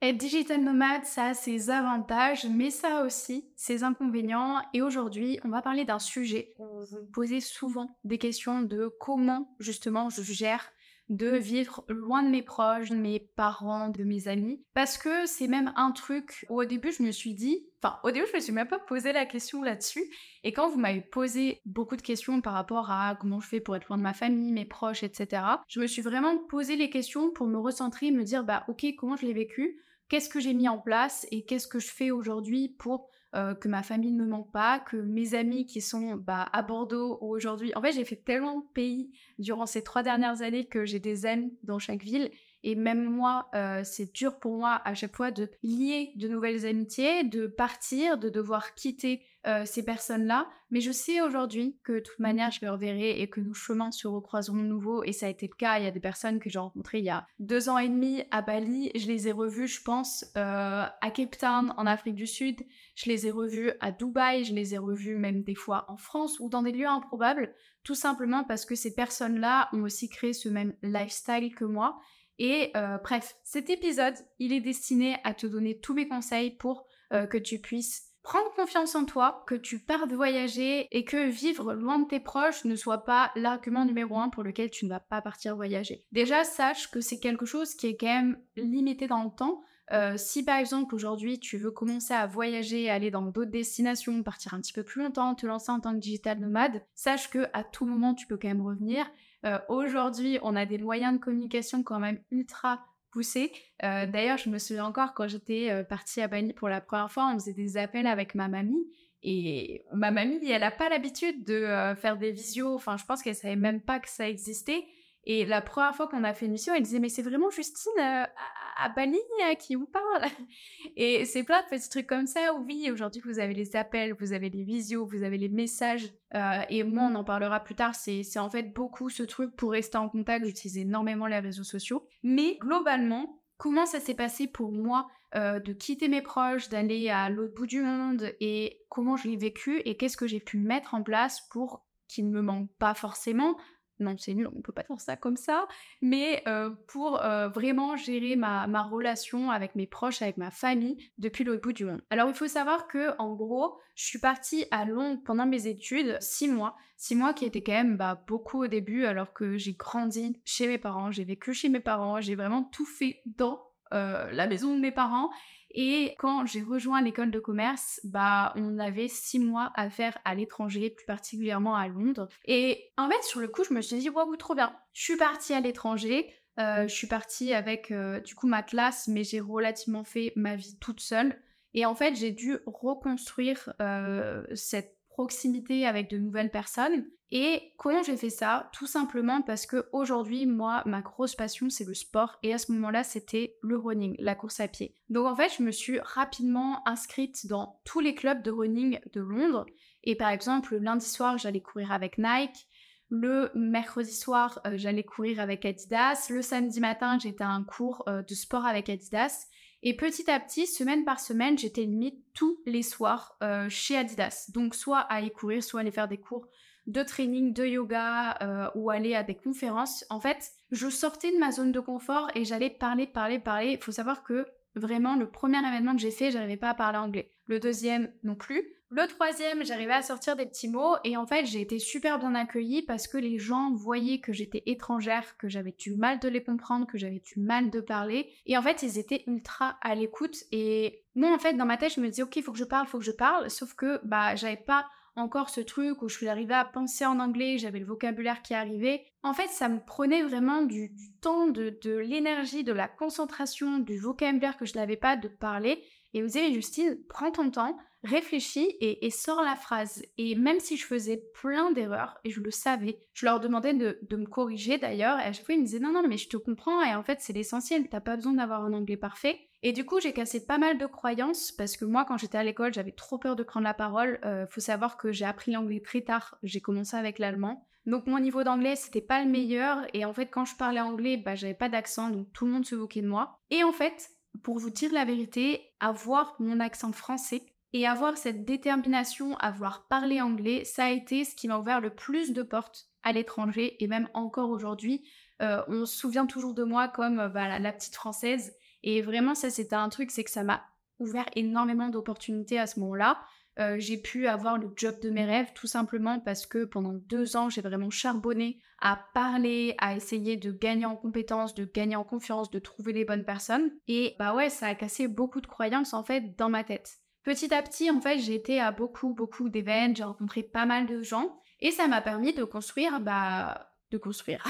Être digital nomade, ça a ses avantages, mais ça a aussi ses inconvénients. Et aujourd'hui, on va parler d'un sujet. Vous posez souvent des questions de comment justement je gère de vivre loin de mes proches, de mes parents, de mes amis. Parce que c'est même un truc où au début je me suis dit, enfin au début je me suis même pas posé la question là-dessus. Et quand vous m'avez posé beaucoup de questions par rapport à comment je fais pour être loin de ma famille, mes proches, etc., je me suis vraiment posé les questions pour me recentrer, me dire bah ok comment je l'ai vécu, qu'est-ce que j'ai mis en place et qu'est-ce que je fais aujourd'hui pour euh, que ma famille ne me manque pas, que mes amis qui sont bah, à Bordeaux aujourd'hui. En fait, j'ai fait tellement de pays durant ces trois dernières années que j'ai des amis dans chaque ville. Et même moi, euh, c'est dur pour moi à chaque fois de lier de nouvelles amitiés, de partir, de devoir quitter euh, ces personnes-là. Mais je sais aujourd'hui que de toute manière, je les reverrai et que nos chemins se recroiseront de nouveau. Et ça a été le cas. Il y a des personnes que j'ai rencontrées il y a deux ans et demi à Bali. Je les ai revues, je pense, euh, à Cape Town, en Afrique du Sud. Je les ai revues à Dubaï. Je les ai revues même des fois en France ou dans des lieux improbables. Tout simplement parce que ces personnes-là ont aussi créé ce même lifestyle que moi. Et euh, bref, cet épisode, il est destiné à te donner tous mes conseils pour que tu puisses prendre confiance en toi, que tu partes voyager et que vivre loin de tes proches ne soit pas l'argument numéro un pour lequel tu ne vas pas partir voyager. Déjà, sache que c'est quelque chose qui est quand même limité dans le temps. Euh, si par exemple aujourd'hui tu veux commencer à voyager, aller dans d'autres destinations, partir un petit peu plus longtemps, te lancer en tant que digital nomade, sache que à tout moment tu peux quand même revenir. Euh, aujourd'hui, on a des moyens de communication quand même ultra poussé. Euh, d'ailleurs, je me souviens encore quand j'étais euh, partie à Bali pour la première fois, on faisait des appels avec ma mamie. Et ma mamie, elle n'a pas l'habitude de faire des visios. Enfin, je pense qu'elle savait même pas que ça existait. Et la première fois qu'on a fait une mission, elle disait mais c'est vraiment Justine euh, à, Bali euh, qui vous parle? Et c'est plein de petits trucs comme ça où oui, aujourd'hui vous avez les appels, vous avez les visios, vous avez les messages. Euh, et moi, on en parlera plus tard. C'est en fait beaucoup ce truc pour rester en contact. J'utilise énormément les réseaux sociaux. Mais globalement, comment ça s'est passé pour moi de quitter mes proches, d'aller à l'autre bout du monde? Et comment je l'ai vécu? Et qu'est-ce que j'ai pu mettre en place pour qu'il ne me manque pas forcément, non c'est nul, on peut pas faire ça comme ça, mais euh, pour euh, vraiment gérer ma, ma, relation avec mes proches, avec ma famille depuis le bout du monde. Alors il faut savoir que en gros, je suis partie à Londres pendant mes études, six mois, six mois qui étaient quand même bah, beaucoup au début, alors que j'ai grandi chez mes parents, j'ai vécu chez mes parents, j'ai vraiment tout fait dans euh, la maison de mes parents et quand j'ai rejoint l'école de commerce, bah, on avait six mois à faire à l'étranger, plus particulièrement à Londres. Et en fait, sur le coup, je me suis dit, waouh, trop bien. Je suis partie à l'étranger. Euh, je suis partie avec euh, du coup ma classe, mais j'ai relativement fait ma vie toute seule. Et en fait, j'ai dû reconstruire euh, cette proximité avec de nouvelles personnes. Et comment j'ai fait ça Tout simplement parce que aujourd'hui, moi, ma grosse passion, c'est le sport. Et à ce moment-là, c'était le running, la course à pied. Donc en fait, je me suis rapidement inscrite dans tous les clubs de running de Londres. Et par exemple, le lundi soir, j'allais courir avec Nike. Le mercredi soir, euh, j'allais courir avec Adidas. Le samedi matin, j'étais à un cours euh, de sport avec Adidas. Et petit à petit, semaine par semaine, j'étais limite tous les soirs euh, chez Adidas. Donc soit à aller courir, soit aller faire des cours de training, de yoga euh, ou aller à des conférences. En fait, je sortais de ma zone de confort et j'allais parler, parler, parler. Il faut savoir que vraiment, le premier événement que j'ai fait, j'arrivais pas à parler anglais. Le deuxième non plus. Le troisième, j'arrivais à sortir des petits mots et en fait j'ai été super bien accueillie parce que les gens voyaient que j'étais étrangère, que j'avais du mal de les comprendre, que j'avais du mal de parler et en fait ils étaient ultra à l'écoute et moi en fait dans ma tête je me disais ok il faut que je parle, faut que je parle sauf que bah j'avais pas encore ce truc où je suis arrivée à penser en anglais, j'avais le vocabulaire qui arrivait. En fait, ça me prenait vraiment du, temps, de, de l'énergie, de la concentration, du vocabulaire que je n'avais pas de parler. Et vous savez, Justine, prends ton temps, réfléchis et, sors la phrase. Et même si je faisais plein d'erreurs, et je le savais, je leur demandais de, de me corriger d'ailleurs, et à chaque fois ils me disaient non, non, mais je te comprends, et en fait c'est l'essentiel, t'as pas besoin d'avoir un anglais parfait. Et du coup, j'ai cassé pas mal de croyances, parce que moi, quand j'étais à l'école, j'avais trop peur de prendre la parole. Euh, faut savoir que j'ai appris l'anglais très tard, j'ai commencé avec l'allemand. Donc mon niveau d'anglais, c'était pas le meilleur, et en fait, quand je parlais anglais, bah j'avais pas d'accent, donc tout le monde se moquait de moi. Et en fait, pour vous dire la vérité, avoir mon accent français et avoir cette détermination à vouloir parler anglais, ça a été ce qui m'a ouvert le plus de portes à l'étranger et même encore aujourd'hui. Euh, on se souvient toujours de moi comme euh, bah, la, petite française Et vraiment, ça, c'était un truc, c'est que ça m'a ouvert énormément d'opportunités à ce moment-là. Euh, j'ai pu avoir le job de mes rêves tout simplement parce que pendant deux ans, j'ai vraiment charbonné à parler, à essayer de gagner en compétences, de gagner en confiance, de trouver les bonnes personnes. Et bah ouais, ça a cassé beaucoup de croyances en fait dans ma tête. Petit à petit, en fait, j'ai été à beaucoup, beaucoup d'événements, j'ai rencontré pas mal de gens et ça m'a permis de construire, bah, de construire,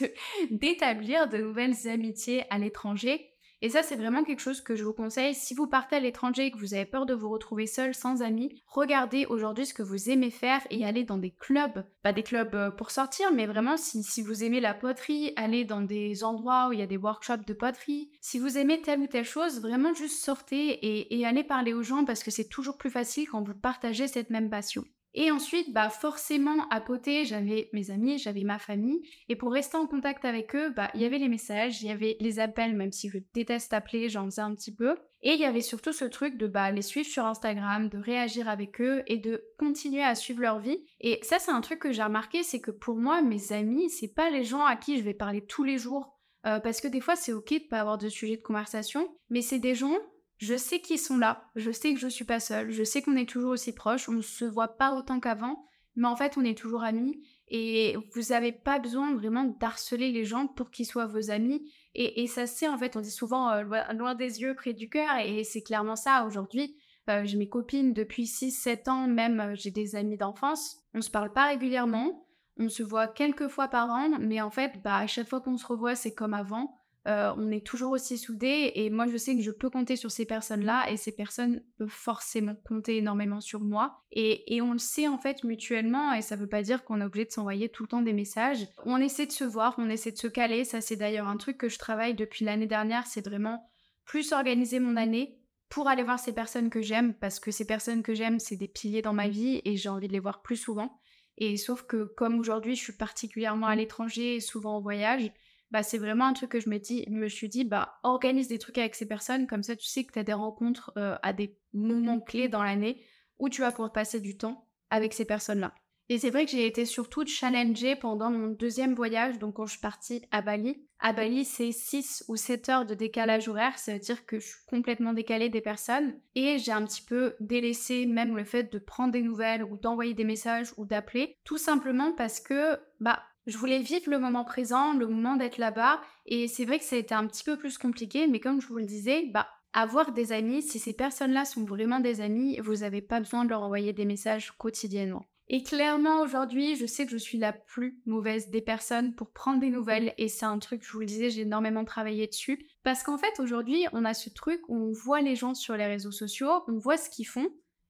d'établir de nouvelles amitiés à l'étranger et ça, c'est vraiment quelque chose que je vous conseille. Si vous partez à l'étranger et que vous avez peur de vous retrouver seul, sans amis, regardez aujourd'hui ce que vous aimez faire et allez dans des clubs. Pas des clubs euh, pour sortir, mais vraiment, si, vous aimez la poterie, allez dans des endroits où il y a des workshops de poterie. Si vous aimez telle ou telle chose, vraiment juste sortez et allez parler aux gens parce que c'est toujours plus facile quand vous partagez cette même passion. Et ensuite, bah forcément, à côté, j'avais mes amis, j'avais ma famille. Et pour rester en contact avec eux, bah il y avait les messages, il y avait les appels, même si je déteste appeler, j'en faisais un petit peu. Et il y avait surtout ce truc de bah, les suivre sur Instagram, de réagir avec eux et de continuer à suivre leur vie. Et ça, c'est un truc que j'ai remarqué, c'est que pour moi, mes amis, c'est pas les gens à qui je vais parler tous les jours. Euh, parce que des fois, c'est ok de pas avoir de sujet de conversation, mais c'est des gens je sais qu'ils sont là, je sais que je suis pas seule, je sais qu'on est toujours aussi proches, on se voit pas autant qu'avant, mais en fait on est toujours amis et vous n'avez pas besoin vraiment d'harceler les gens pour qu'ils soient vos amis. Et, ça c'est en fait, on dit souvent euh, loin, des yeux, près du cœur, et c'est clairement ça aujourd'hui. Euh, j'ai mes copines depuis 6-7 ans, même euh, j'ai des amis d'enfance. On se parle pas régulièrement, on se voit quelques fois par an, mais en fait, bah, à chaque fois qu'on se revoit, c'est comme avant. Euh, on est toujours aussi soudés et moi je sais que je peux compter sur ces personnes-là et ces personnes peuvent forcément compter énormément sur moi et, on le sait en fait mutuellement et ça veut pas dire qu'on est obligé de s'envoyer tout le temps des messages. On essaie de se voir, on essaie de se caler, ça c'est d'ailleurs un truc que je travaille depuis l'année dernière, c'est vraiment plus organiser mon année pour aller voir ces personnes que j'aime parce que ces personnes que j'aime c'est des piliers dans ma vie et j'ai envie de les voir plus souvent. Et sauf que comme aujourd'hui je suis particulièrement à l'étranger et souvent en voyage, bah, c'est vraiment un truc que je me, dis, me suis dit, bah, organise des trucs avec ces personnes, comme ça tu sais que tu as des rencontres euh, à des moments clés dans l'année où tu vas pouvoir passer du temps avec ces personnes-là. Et c'est vrai que j'ai été surtout challengée pendant mon deuxième voyage, donc quand je suis partie à Bali. À Bali, c'est 6 ou 7 heures de décalage horaire, ça veut dire que je suis complètement décalée des personnes. Et j'ai un petit peu délaissé même le fait de prendre des nouvelles ou d'envoyer des messages ou d'appeler, tout simplement parce que, bah, je voulais vivre le moment présent, le moment d'être là-bas. Et c'est vrai que ça a été un petit peu plus compliqué, mais comme je vous le disais, bah, avoir des amis, si ces personnes-là sont vraiment des amis, vous n'avez pas besoin de leur envoyer des messages quotidiennement. Et clairement, aujourd'hui, je sais que je suis la plus mauvaise des personnes pour prendre des nouvelles. Et c'est un truc, je vous le disais, j'ai énormément travaillé dessus. Parce qu'en fait, aujourd'hui, on a ce truc où on voit les gens sur les réseaux sociaux, on voit ce qu'ils font.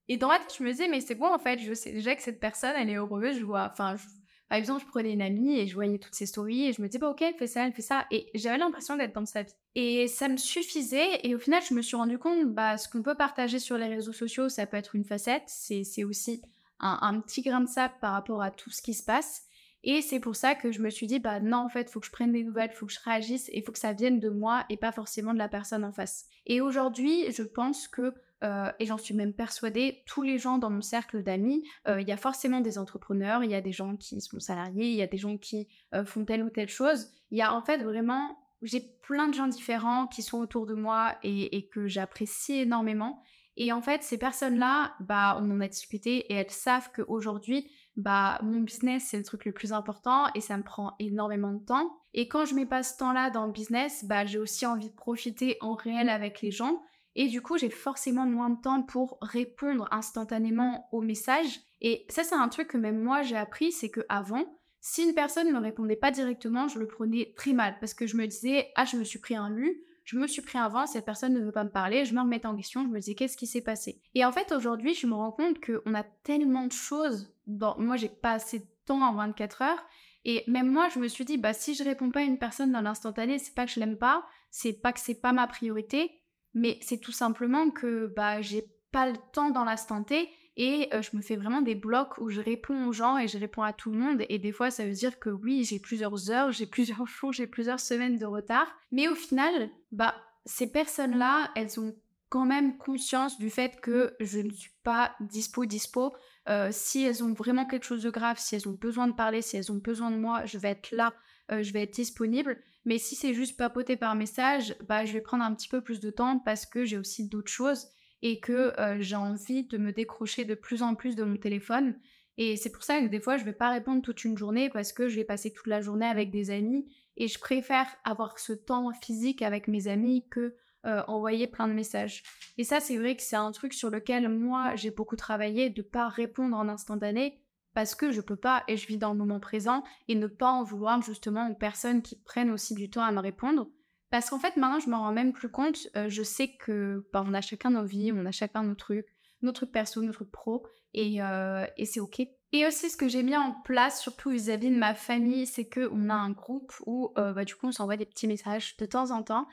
Et dans la tête, je me disais, mais c'est bon, en fait, je sais déjà que cette personne, elle est heureuse, je vois, enfin, je par exemple, je prenais une amie et je voyais toutes ses stories et je me disais, bah ok, elle fait ça, elle fait ça. Et j'avais l'impression d'être dans sa vie. Et ça me suffisait. Et au final, je me suis rendu compte, bah, ce qu'on peut partager sur les réseaux sociaux, ça peut être une facette. C'est aussi un, petit grain de sable par rapport à tout ce qui se passe. Et c'est pour ça que je me suis dit, bah non, en fait, faut que je prenne des nouvelles, faut que je réagisse et faut que ça vienne de moi et pas forcément de la personne en face. Et aujourd'hui, je pense que euh, et j'en suis même persuadée, tous les gens dans mon cercle d'amis, euh, il y a forcément des entrepreneurs, il y a des gens qui sont salariés, il y a des gens qui euh, font telle ou telle chose. Il y a en fait vraiment, j'ai plein de gens différents qui sont autour de moi et, que j'apprécie énormément. Et en fait, ces personnes-là, bah, on en a discuté et elles savent qu'aujourd'hui, bah, mon business, c'est le truc le plus important et ça me prend énormément de temps. Et quand je mets pas ce temps-là dans le business, bah, j'ai aussi envie de profiter en réel avec les gens. Et du coup, j'ai forcément moins de temps pour répondre instantanément aux messages. Et ça, c'est un truc que même moi, j'ai appris, c'est que avant, si une personne ne me répondait pas directement, je le prenais très mal parce que je me disais, ah, je me suis pris un lu, je me suis pris un vent, cette personne ne veut pas me parler, je me remettais en question, je me disais, qu'est-ce qui s'est passé? Et en fait, aujourd'hui, je me rends compte qu'on a tellement de choses. Dans... Moi, j'ai pas assez de temps en 24 heures. Et même moi, je me suis dit, bah, si je réponds pas à une personne dans l'instantané, c'est pas que je l'aime pas, c'est pas que c'est pas ma priorité, mais c'est tout simplement que bah j'ai pas le temps dans l'instant T et euh, je me fais vraiment des blocs où je réponds aux gens et je réponds à tout le monde et des fois ça veut dire que oui j'ai plusieurs heures, j'ai plusieurs jours, j'ai plusieurs semaines de retard. Mais au final bah ces personnes là elles ont quand même conscience du fait que je ne suis pas dispo dispo. Euh, si elles ont vraiment quelque chose de grave si elles ont besoin de parler si elles ont besoin de moi je vais être là euh, je vais être disponible Mais si c'est juste papoter par message, bah, je vais prendre un petit peu plus de temps parce que j'ai aussi d'autres choses et que euh, j'ai envie de me décrocher de plus en plus de mon téléphone. Et c'est pour ça que des fois, je ne vais pas répondre toute une journée parce que je vais passer toute la journée avec des amis et je préfère avoir ce temps physique avec mes amis que euh, envoyer plein de messages. Et ça, c'est vrai que c'est un truc sur lequel moi, j'ai beaucoup travaillé de pas répondre en instantané parce que je peux pas et je vis dans le moment présent et ne pas en vouloir justement aux personnes qui prennent aussi du temps à me répondre. Parce qu'en fait, maintenant, je m'en rends même plus compte. Euh, je sais que bah, on a chacun nos vies, on a chacun nos trucs, nos trucs perso, nos trucs pro, et, euh, et c'est ok. Et aussi, ce que j'ai mis en place, surtout vis-à-vis de ma famille, c'est qu'on a un groupe où, euh, bah, du coup, on s'envoie des petits messages de temps en temps.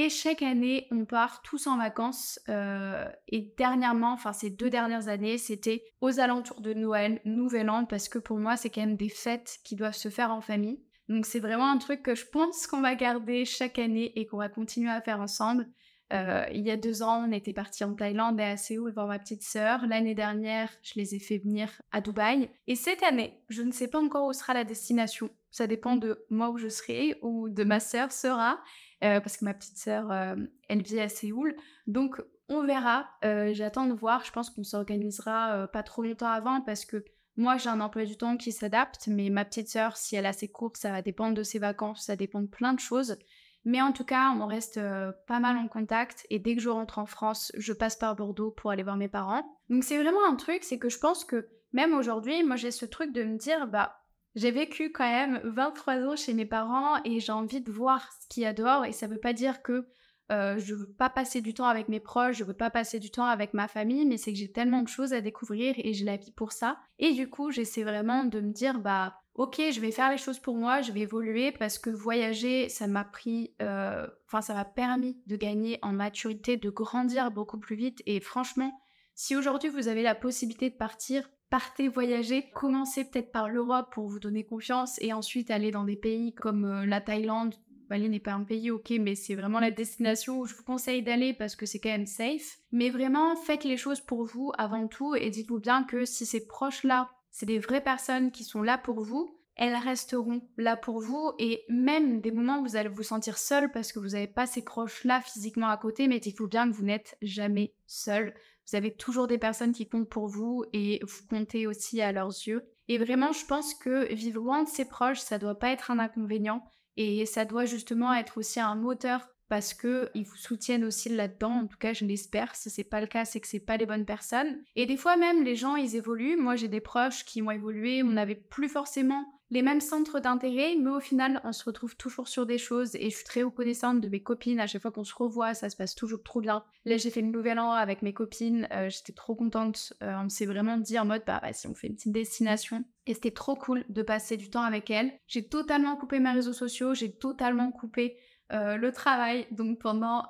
Et chaque année, on part tous en vacances. Euh, et dernièrement, enfin ces deux dernières années, c'était aux alentours de Noël, Nouvel An, parce que pour moi, c'est quand même des fêtes qui doivent se faire en famille. Donc c'est vraiment un truc que je pense qu'on va garder chaque année et qu'on va continuer à faire ensemble. Euh, il y a deux ans, on était partis en Thaïlande et à Séoul voir ma petite sœur. L'année dernière, je les ai fait venir à Dubaï. Et cette année, je ne sais pas encore où sera la destination. Ça dépend de moi où je serai ou de ma sœur sera. Euh, parce que ma petite sœur, euh, elle vit à Séoul. Donc, on verra. Euh, j'attends de voir. Je pense qu'on s'organisera pas trop longtemps avant parce que moi, j'ai un emploi du temps qui s'adapte, mais ma petite sœur, si elle a ses cours, ça va dépendre de ses vacances, ça dépend de plein de choses. Mais en tout cas, on reste pas mal en contact et dès que je rentre en France, je passe par Bordeaux pour aller voir mes parents. Donc c'est vraiment un truc, c'est que je pense que même aujourd'hui, moi j'ai ce truc de me dire, bah j'ai vécu quand même 23 ans chez mes parents et j'ai envie de voir ce qu'il y a dehors et ça veut pas dire que euh, je veux pas passer du temps avec mes proches, je veux pas passer du temps avec ma famille, mais c'est que j'ai tellement de choses à découvrir et j'ai la vie pour ça. Et du coup, j'essaie vraiment de me dire, bah, ok, je vais faire les choses pour moi, je vais évoluer parce que voyager, ça m'a pris, euh, enfin, ça m'a permis de gagner en maturité, de grandir beaucoup plus vite. Et franchement, si aujourd'hui vous avez la possibilité de partir, partez voyager, commencez peut-être par l'Europe pour vous donner confiance et ensuite aller dans des pays comme euh, la Thaïlande. Bali n'est pas un pays, ok, mais c'est vraiment la destination où je vous conseille d'aller parce que c'est quand même safe. Mais vraiment, faites les choses pour vous avant tout et dites-vous bien que si ces proches-là, c'est des vraies personnes qui sont là pour vous, elles resteront là pour vous et même des moments où vous allez vous sentir seul parce que vous n'avez pas ces proches-là physiquement à côté, mais dites-vous bien que vous n'êtes jamais seul. Vous avez toujours des personnes qui comptent pour vous et vous comptez aussi à leurs yeux. Et vraiment, je pense que vivre loin de ses proches, ça doit pas être un inconvénient et ça doit justement être aussi un moteur parce que ils vous soutiennent aussi là-dedans. En tout cas, je l'espère. Si c'est pas le cas, c'est que c'est pas les bonnes personnes. Et des fois même, les gens, ils évoluent. Moi, j'ai des proches qui ont évolué. On n'avait plus forcément les mêmes centres d'intérêt, mais au final, on se retrouve toujours sur des choses et je suis très reconnaissante de mes copines. À chaque fois qu'on se revoit, ça se passe toujours trop bien. Là, j'ai fait le nouvel an avec mes copines, euh, j'étais trop contente. Euh, on s'est vraiment dit en mode, bah, si on fait une petite destination. Et c'était trop cool de passer du temps avec elles. J'ai totalement coupé mes réseaux sociaux, j'ai totalement coupé euh, le travail. Donc pendant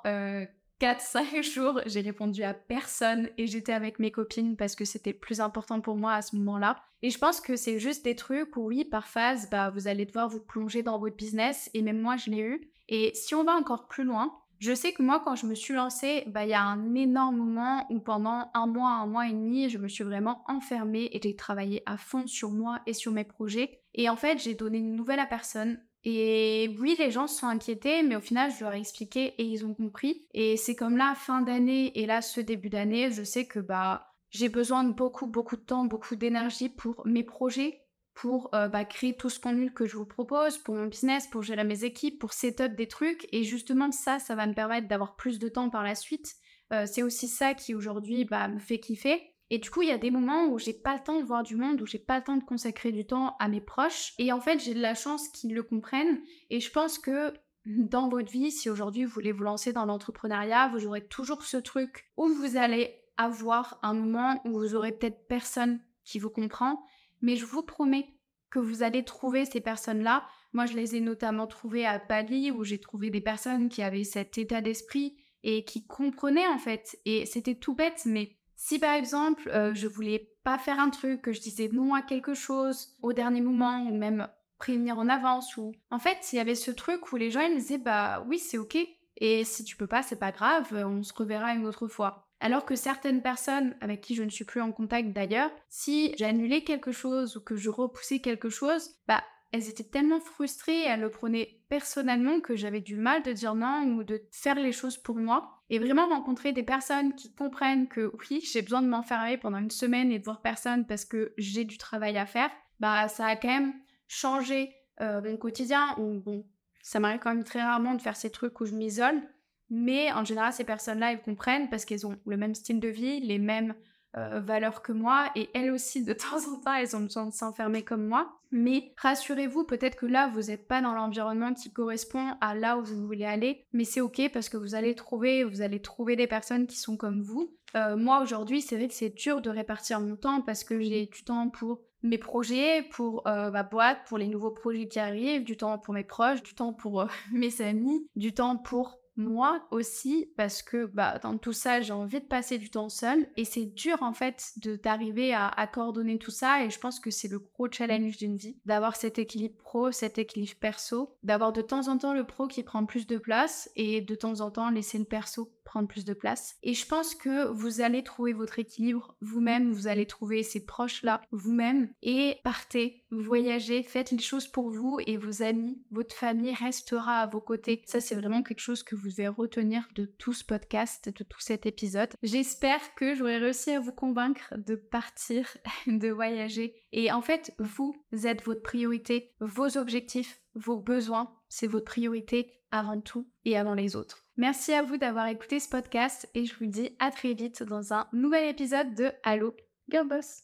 4-5 jours, j'ai répondu à personne et j'étais avec mes copines parce que c'était plus important pour moi à ce moment-là. Et je pense que c'est juste des trucs où oui, par phase, bah, vous allez devoir vous plonger dans votre business et même moi je l'ai eu. Et si on va encore plus loin, je sais que moi quand je me suis lancée, bah, il y a un énorme moment où pendant un mois, un mois et demi, je me suis vraiment enfermée et j'ai travaillé à fond sur moi et sur mes projets. Et en fait, j'ai donné une nouvelle à personne et oui, les gens se sont inquiétés, mais au final, je leur ai expliqué et ils ont compris. Et c'est comme là, fin d'année et là, ce début d'année, je sais que bah j'ai besoin de beaucoup, beaucoup de temps, beaucoup d'énergie pour mes projets, pour euh, bah, créer tout ce contenu que je vous propose, pour mon business, pour gérer mes équipes, pour setup des trucs. Et justement, ça, ça va me permettre d'avoir plus de temps par la suite. Euh, c'est aussi ça qui aujourd'hui bah, me fait kiffer. Et du coup, il y a des moments où j'ai pas le temps de voir du monde, où j'ai pas le temps de consacrer du temps à mes proches. Et en fait, j'ai de la chance qu'ils le comprennent. Et je pense que dans votre vie, si aujourd'hui vous voulez vous lancer dans l'entrepreneuriat, vous aurez toujours ce truc où vous allez avoir un moment où vous aurez peut-être personne qui vous comprend. Mais je vous promets que vous allez trouver ces personnes-là. Moi, je les ai notamment trouvées à Bali, où j'ai trouvé des personnes qui avaient cet état d'esprit et qui comprenaient en fait. Et c'était tout bête, mais si par exemple, euh, je voulais pas faire un truc, que je disais non à quelque chose au dernier moment, ou même prévenir en avance, ou en fait, il y avait ce truc où les gens ils me disaient bah oui, c'est ok, et si tu peux pas, c'est pas grave, on se reverra une autre fois. Alors que certaines personnes avec qui je ne suis plus en contact d'ailleurs, si j'annulais quelque chose ou que je repoussais quelque chose, bah elles étaient tellement frustrées, elles le prenaient personnellement que j'avais du mal de dire non ou de faire les choses pour moi. Et vraiment rencontrer des personnes qui comprennent que oui, j'ai besoin de m'enfermer pendant une semaine et de voir personne parce que j'ai du travail à faire, bah ça a quand même changé euh, mon quotidien. bon, ça m'arrive quand même très rarement de faire ces trucs où je m'isole, mais en général, ces personnes-là, elles comprennent parce qu'elles ont le même style de vie, les mêmes euh, valeurs que moi et elles aussi de temps en temps elles ont besoin de s'enfermer comme moi. Mais rassurez-vous peut-être que là vous n'êtes pas dans l'environnement qui correspond à là où vous voulez aller mais c'est ok parce que vous allez trouver vous allez trouver des personnes qui sont comme vous. Euh, moi aujourd'hui c'est vrai que c'est dur de répartir mon temps parce que j'ai du temps pour mes projets, pour euh, ma boîte, pour les nouveaux projets qui arrivent, du temps pour mes proches, du temps pour mes amis, du temps pour moi aussi parce que bah, dans tout ça j'ai envie de passer du temps seul et c'est dur en fait de d'arriver à, à, coordonner tout ça et je pense que c'est le gros challenge d'une vie d'avoir cet équilibre pro cet équilibre perso d'avoir de temps en temps le pro qui prend plus de place et de temps en temps laisser le perso prendre plus de place. Et je pense que vous allez trouver votre équilibre vous-même, vous allez trouver ces proches-là vous-même et partez, voyagez, faites les choses pour vous et vos amis, votre famille restera à vos côtés. Ça, c'est vraiment quelque chose que vous devez retenir de tout ce podcast, de tout cet épisode. J'espère que j'aurai réussi à vous convaincre de partir, de voyager. Et en fait, vous êtes votre priorité, vos objectifs, vos besoins, c'est votre priorité avant tout et avant les autres. Merci à vous d'avoir écouté ce podcast et je vous dis à très vite dans un nouvel épisode de Allo Girl Boss.